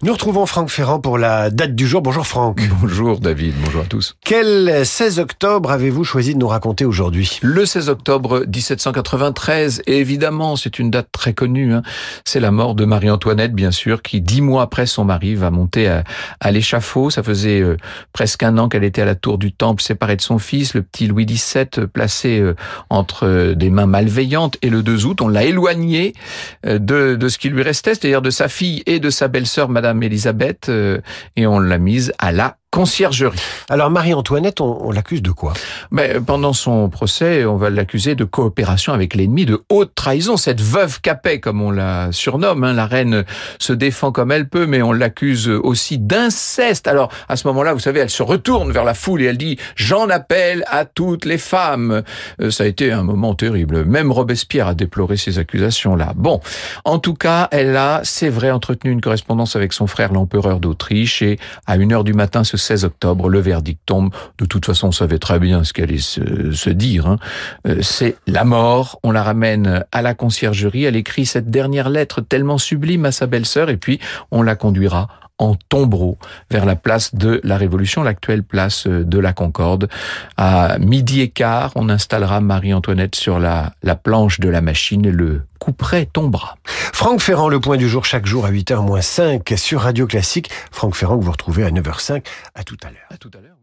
Nous retrouvons Franck Ferrand pour la date du jour. Bonjour Franck. Bonjour David, bonjour à tous. Quel 16 octobre avez-vous choisi de nous raconter aujourd'hui? Le 16 octobre 1793, et évidemment c'est une date très connue, hein. c'est la mort de Marie-Antoinette bien sûr, qui dix mois après son mari va monter à, à l'échafaud. Ça faisait euh, presque un an qu'elle était à la tour du Temple séparée de son fils, le petit Louis XVII placé euh, entre euh, des mains malveillantes, et le 2 août on l'a éloigné de, de ce qui lui restait, c'est-à-dire de sa fille et de sa belle-sœur Madame Madame Elisabeth euh, et on l'a mise à la conciergerie. Alors Marie-Antoinette, on, on l'accuse de quoi? Mais pendant son procès, on va l'accuser de coopération avec l'ennemi, de haute trahison. Cette veuve Capet, comme on la surnomme, hein, la reine se défend comme elle peut, mais on l'accuse aussi d'inceste. Alors à ce moment-là, vous savez, elle se retourne vers la foule et elle dit « J'en appelle à toutes les femmes euh, Ça a été un moment terrible. Même Robespierre a déploré ces accusations-là. Bon, en tout cas, elle a, c'est vrai, entretenu une correspondance avec son frère l'empereur d'Autriche et à une heure du matin, ce 16 octobre, le verdict tombe. De toute façon, on savait très bien ce qu'allait se, se dire. Hein. Euh, c'est la mort. On la ramène à la conciergerie. Elle écrit cette dernière lettre tellement sublime à sa belle-sœur et puis on la conduira en tombereau vers la place de la Révolution, l'actuelle place de la Concorde. À midi et quart, on installera Marie-Antoinette sur la, la planche de la machine et le couperet tombera. Franck Ferrand, le point du jour chaque jour à 8h moins 5 sur Radio Classique. Franck Ferrand que vous retrouvez à 9h05. À tout à l'heure. À tout à l'heure.